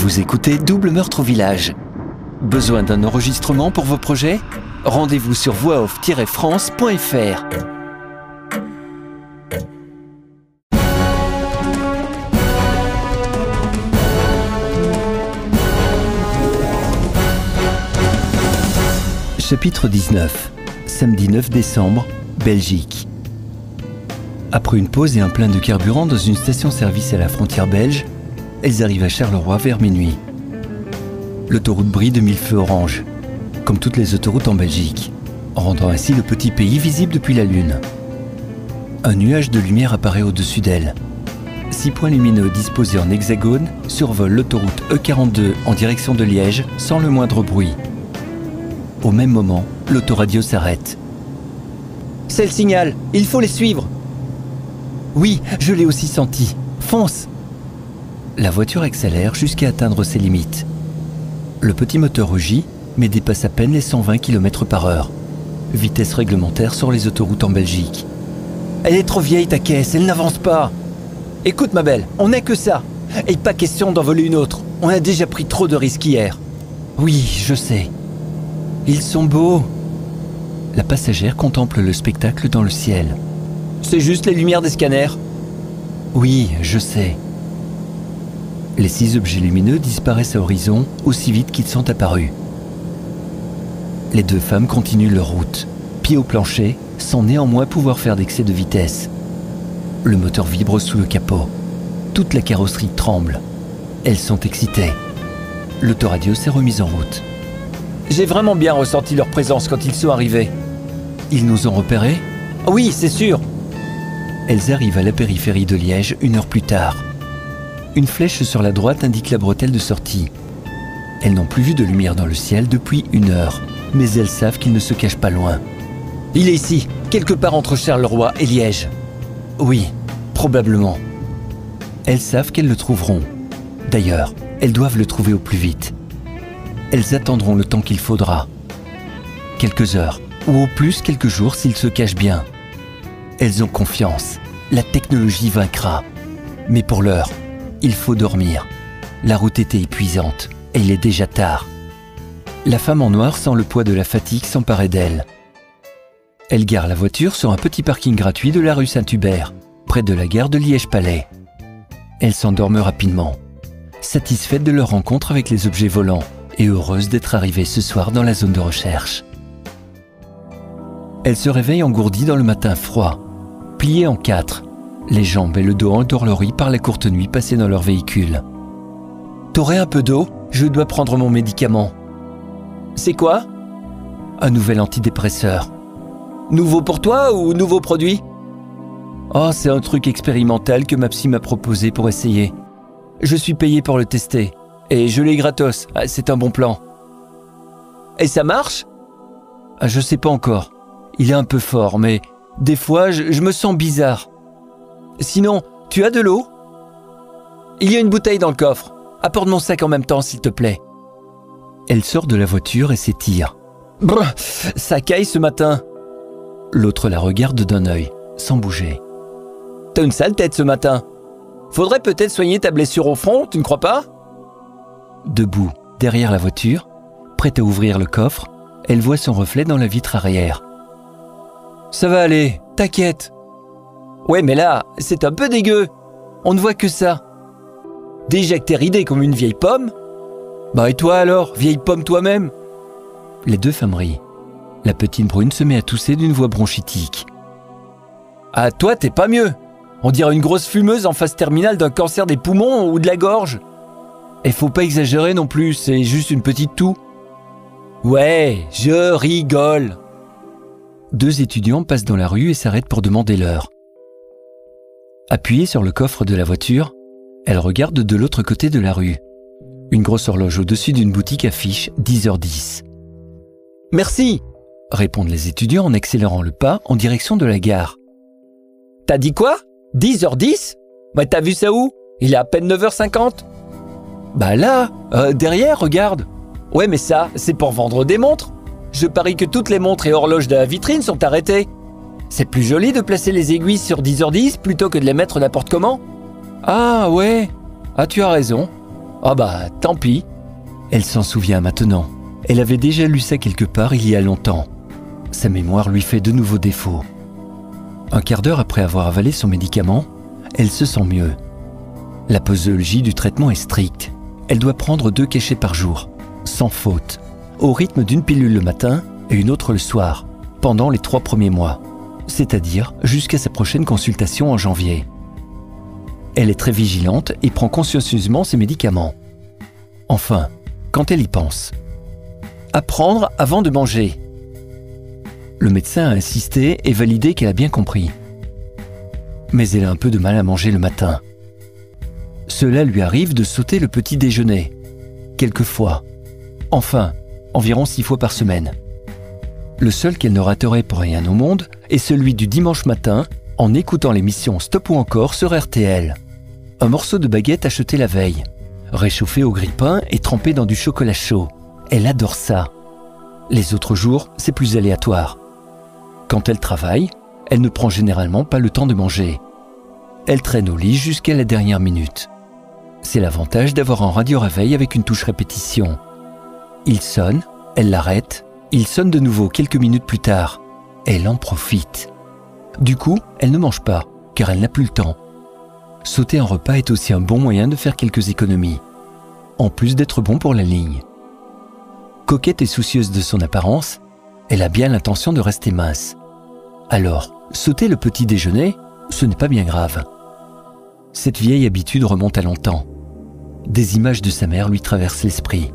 Vous écoutez Double Meurtre au Village. Besoin d'un enregistrement pour vos projets? Rendez-vous sur voixoff-france.fr. Chapitre 19 Samedi 9 décembre, Belgique. Après une pause et un plein de carburant dans une station-service à la frontière belge, elles arrivent à Charleroi vers minuit. L'autoroute brille de mille feux orange, comme toutes les autoroutes en Belgique, rendant ainsi le petit pays visible depuis la Lune. Un nuage de lumière apparaît au-dessus d'elle. Six points lumineux disposés en hexagone survolent l'autoroute E42 en direction de Liège sans le moindre bruit. Au même moment, l'autoradio s'arrête. C'est le signal, il faut les suivre. Oui, je l'ai aussi senti. Fonce La voiture accélère jusqu'à atteindre ses limites. Le petit moteur rugit, mais dépasse à peine les 120 km par heure. Vitesse réglementaire sur les autoroutes en Belgique. Elle est trop vieille ta caisse, elle n'avance pas. Écoute ma belle, on n'est que ça. Et pas question d'en voler une autre. On a déjà pris trop de risques hier. Oui, je sais. Ils sont beaux. La passagère contemple le spectacle dans le ciel. C'est juste les lumières des scanners. Oui, je sais. Les six objets lumineux disparaissent à l'horizon aussi vite qu'ils sont apparus. Les deux femmes continuent leur route, pied au plancher, sans néanmoins pouvoir faire d'excès de vitesse. Le moteur vibre sous le capot. Toute la carrosserie tremble. Elles sont excitées. L'autoradio s'est remise en route. J'ai vraiment bien ressenti leur présence quand ils sont arrivés. Ils nous ont repérés? Oui, c'est sûr. Elles arrivent à la périphérie de Liège une heure plus tard. Une flèche sur la droite indique la bretelle de sortie. Elles n'ont plus vu de lumière dans le ciel depuis une heure, mais elles savent qu'il ne se cache pas loin. Il est ici, quelque part entre Charleroi et Liège. Oui, probablement. Elles savent qu'elles le trouveront. D'ailleurs, elles doivent le trouver au plus vite. Elles attendront le temps qu'il faudra. Quelques heures, ou au plus quelques jours s'il se cache bien. Elles ont confiance. La technologie vaincra. Mais pour l'heure, il faut dormir. La route était épuisante et il est déjà tard. La femme en noir sent le poids de la fatigue s'emparer d'elle. Elle gare la voiture sur un petit parking gratuit de la rue Saint-Hubert, près de la gare de Liège-Palais. Elle s'endorment rapidement, satisfaite de leur rencontre avec les objets volants et heureuse d'être arrivée ce soir dans la zone de recherche. Elle se réveille engourdie dans le matin froid, pliée en quatre, les jambes et le dos endorloris par la courte nuit passée dans leur véhicule. T'aurais un peu d'eau? Je dois prendre mon médicament. C'est quoi? Un nouvel antidépresseur. Nouveau pour toi ou nouveau produit? Oh, c'est un truc expérimental que ma psy m'a proposé pour essayer. Je suis payé pour le tester. Et je l'ai gratos. Ah, c'est un bon plan. Et ça marche? Ah, Je sais pas encore. Il est un peu fort, mais des fois, je me sens bizarre. Sinon, tu as de l'eau? Il y a une bouteille dans le coffre. Apporte mon sac en même temps, s'il te plaît. Elle sort de la voiture et s'étire. Brr, ça caille ce matin. L'autre la regarde d'un œil, sans bouger. T'as une sale tête ce matin. Faudrait peut-être soigner ta blessure au front, tu ne crois pas? Debout, derrière la voiture, prête à ouvrir le coffre, elle voit son reflet dans la vitre arrière. Ça va aller, t'inquiète. Ouais, mais là, c'est un peu dégueu. On ne voit que ça. Déjà que t'es ridée comme une vieille pomme. Bah et toi alors, vieille pomme toi-même? Les deux femmes rient. La petite brune se met à tousser d'une voix bronchitique. Ah, toi, t'es pas mieux. On dirait une grosse fumeuse en phase terminale d'un cancer des poumons ou de la gorge. Et faut pas exagérer non plus, c'est juste une petite toux. Ouais, je rigole. Deux étudiants passent dans la rue et s'arrêtent pour demander l'heure. Appuyée sur le coffre de la voiture, elle regarde de l'autre côté de la rue. Une grosse horloge au-dessus d'une boutique affiche 10h10. Merci, répondent les étudiants en accélérant le pas en direction de la gare. T'as dit quoi? 10h10 Bah t'as vu ça où? Il est à peine 9h50 Bah là, euh, derrière, regarde. Ouais mais ça, c'est pour vendre des montres. Je parie que toutes les montres et horloges de la vitrine sont arrêtées. C'est plus joli de placer les aiguilles sur 10h10 plutôt que de les mettre n'importe comment. Ah ouais Ah tu as raison. Ah bah, tant pis. Elle s'en souvient maintenant. Elle avait déjà lu ça quelque part il y a longtemps. Sa mémoire lui fait de nouveau défaut. Un quart d'heure après avoir avalé son médicament, elle se sent mieux. La posologie du traitement est stricte. Elle doit prendre deux cachets par jour, sans faute, au rythme d'une pilule le matin et une autre le soir, pendant les trois premiers mois, c'est-à-dire jusqu'à sa prochaine consultation en janvier. Elle est très vigilante et prend consciencieusement ses médicaments. Enfin, quand elle y pense. Apprendre avant de manger. Le médecin a insisté et validé qu'elle a bien compris. Mais elle a un peu de mal à manger le matin. Cela lui arrive de sauter le petit déjeuner, quelquefois. Enfin, environ six fois par semaine. Le seul qu'elle ne raterait pour rien au monde est celui du dimanche matin en écoutant l'émission Stop ou encore sur RTL. Un morceau de baguette acheté la veille, réchauffé au grille-pain et trempé dans du chocolat chaud. Elle adore ça. Les autres jours, c'est plus aléatoire. Quand elle travaille, elle ne prend généralement pas le temps de manger. Elle traîne au lit jusqu'à la dernière minute. C'est l'avantage d'avoir un radio réveil avec une touche répétition. Il sonne, elle l'arrête, il sonne de nouveau quelques minutes plus tard. Elle en profite. Du coup, elle ne mange pas, car elle n'a plus le temps. Sauter un repas est aussi un bon moyen de faire quelques économies, en plus d'être bon pour la ligne. Coquette et soucieuse de son apparence, elle a bien l'intention de rester mince. Alors, sauter le petit déjeuner, ce n'est pas bien grave. Cette vieille habitude remonte à longtemps. Des images de sa mère lui traversent l'esprit.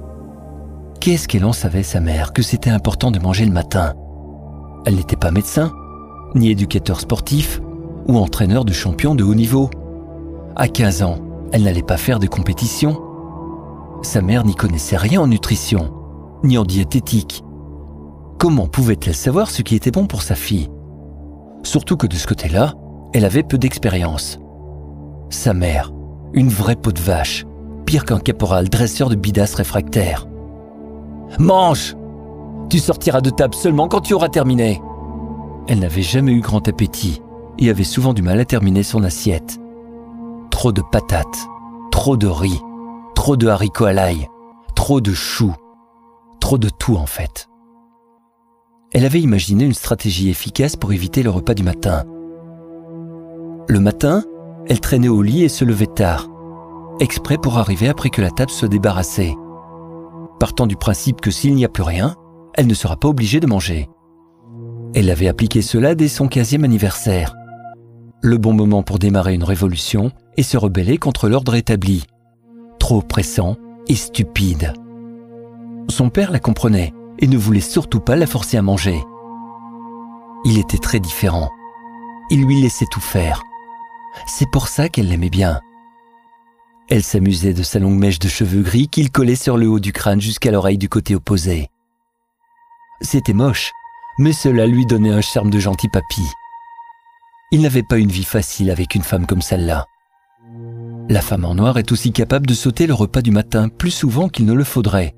Qu'est-ce qu'elle en savait, sa mère, que c'était important de manger le matin? Elle n'était pas médecin, ni éducateur sportif, ou entraîneur de champions de haut niveau. À 15 ans, elle n'allait pas faire de compétition. Sa mère n'y connaissait rien en nutrition, ni en diététique. Comment pouvait-elle savoir ce qui était bon pour sa fille? Surtout que de ce côté-là, elle avait peu d'expérience. Sa mère, une vraie peau de vache, pire qu'un caporal dresseur de bidas réfractaire. Mange Tu sortiras de table seulement quand tu auras terminé. Elle n'avait jamais eu grand appétit et avait souvent du mal à terminer son assiette. Trop de patates, trop de riz, trop de haricots à l'ail, trop de choux, trop de tout en fait. Elle avait imaginé une stratégie efficace pour éviter le repas du matin. Le matin, elle traînait au lit et se levait tard, exprès pour arriver après que la table soit débarrassée. Partant du principe que s'il n'y a plus rien, elle ne sera pas obligée de manger. Elle avait appliqué cela dès son 15e anniversaire. Le bon moment pour démarrer une révolution et se rebeller contre l'ordre établi. Trop pressant et stupide. Son père la comprenait et ne voulait surtout pas la forcer à manger. Il était très différent. Il lui laissait tout faire. C'est pour ça qu'elle l'aimait bien. Elle s'amusait de sa longue mèche de cheveux gris qu'il collait sur le haut du crâne jusqu'à l'oreille du côté opposé. C'était moche, mais cela lui donnait un charme de gentil papy. Il n'avait pas une vie facile avec une femme comme celle-là. La femme en noir est aussi capable de sauter le repas du matin plus souvent qu'il ne le faudrait.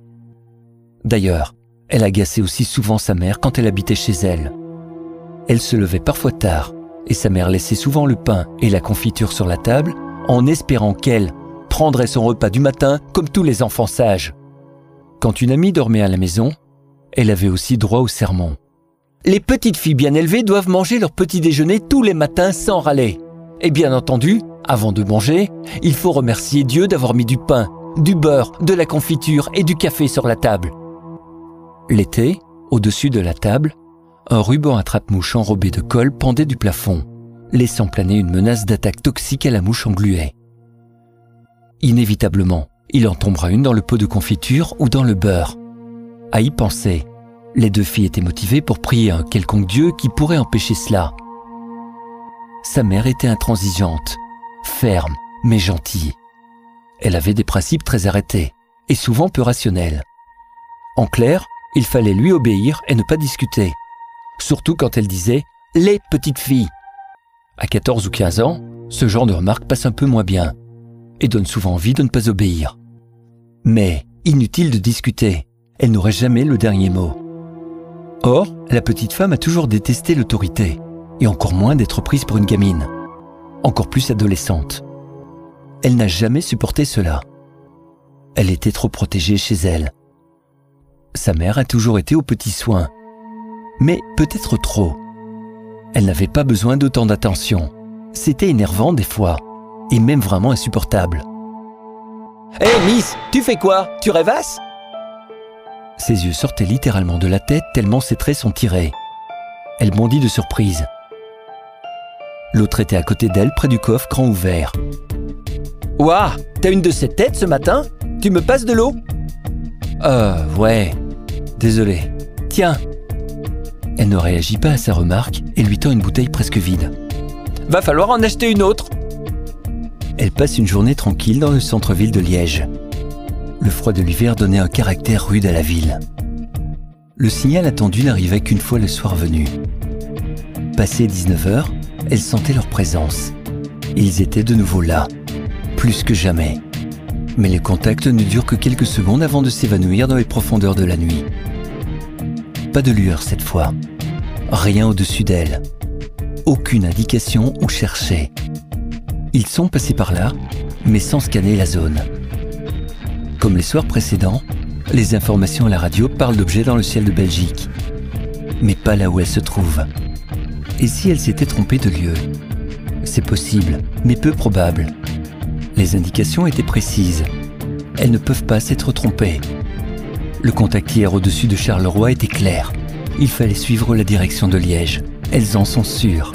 D'ailleurs, elle agaçait aussi souvent sa mère quand elle habitait chez elle. Elle se levait parfois tard, et sa mère laissait souvent le pain et la confiture sur la table en espérant qu'elle prendrait son repas du matin comme tous les enfants sages. Quand une amie dormait à la maison, elle avait aussi droit au sermon. Les petites filles bien élevées doivent manger leur petit déjeuner tous les matins sans râler. Et bien entendu, avant de manger, il faut remercier Dieu d'avoir mis du pain, du beurre, de la confiture et du café sur la table. L'été, au-dessus de la table, un ruban à trappe-mouche enrobé de colle pendait du plafond, laissant planer une menace d'attaque toxique à la mouche engluée. Inévitablement, il en tombera une dans le pot de confiture ou dans le beurre. À y penser, les deux filles étaient motivées pour prier un quelconque Dieu qui pourrait empêcher cela. Sa mère était intransigeante, ferme, mais gentille. Elle avait des principes très arrêtés et souvent peu rationnels. En clair, il fallait lui obéir et ne pas discuter. Surtout quand elle disait les petites filles. À 14 ou 15 ans, ce genre de remarque passe un peu moins bien et donne souvent envie de ne pas obéir. Mais inutile de discuter, elle n'aurait jamais le dernier mot. Or, la petite femme a toujours détesté l'autorité, et encore moins d'être prise pour une gamine, encore plus adolescente. Elle n'a jamais supporté cela. Elle était trop protégée chez elle. Sa mère a toujours été aux petits soins, mais peut-être trop. Elle n'avait pas besoin d'autant d'attention. C'était énervant des fois, et même vraiment insupportable. Hé Miss, tu fais quoi? Tu rêvasses? Ses yeux sortaient littéralement de la tête tellement ses traits sont tirés. Elle bondit de surprise. L'autre était à côté d'elle, près du coffre, grand ouvert. Ouah, t'as une de ces têtes ce matin? Tu me passes de l'eau? Euh, ouais. Désolé. Tiens. Elle ne réagit pas à sa remarque et lui tend une bouteille presque vide. Va falloir en acheter une autre. Elle passe une journée tranquille dans le centre-ville de Liège. Le froid de l'hiver donnait un caractère rude à la ville. Le signal attendu n'arrivait qu'une fois le soir venu. Passé 19h, elle sentait leur présence. Ils étaient de nouveau là, plus que jamais. Mais les contacts ne durent que quelques secondes avant de s'évanouir dans les profondeurs de la nuit. Pas de lueur cette fois. Rien au-dessus d'elle. Aucune indication où chercher. Ils sont passés par là, mais sans scanner la zone. Comme les soirs précédents, les informations à la radio parlent d'objets dans le ciel de Belgique. Mais pas là où elle se trouve. Et si elle s'était trompée de lieu? C'est possible, mais peu probable. Les indications étaient précises. Elles ne peuvent pas s'être trompées. Le contact hier au-dessus de Charleroi était clair. Il fallait suivre la direction de Liège. Elles en sont sûres.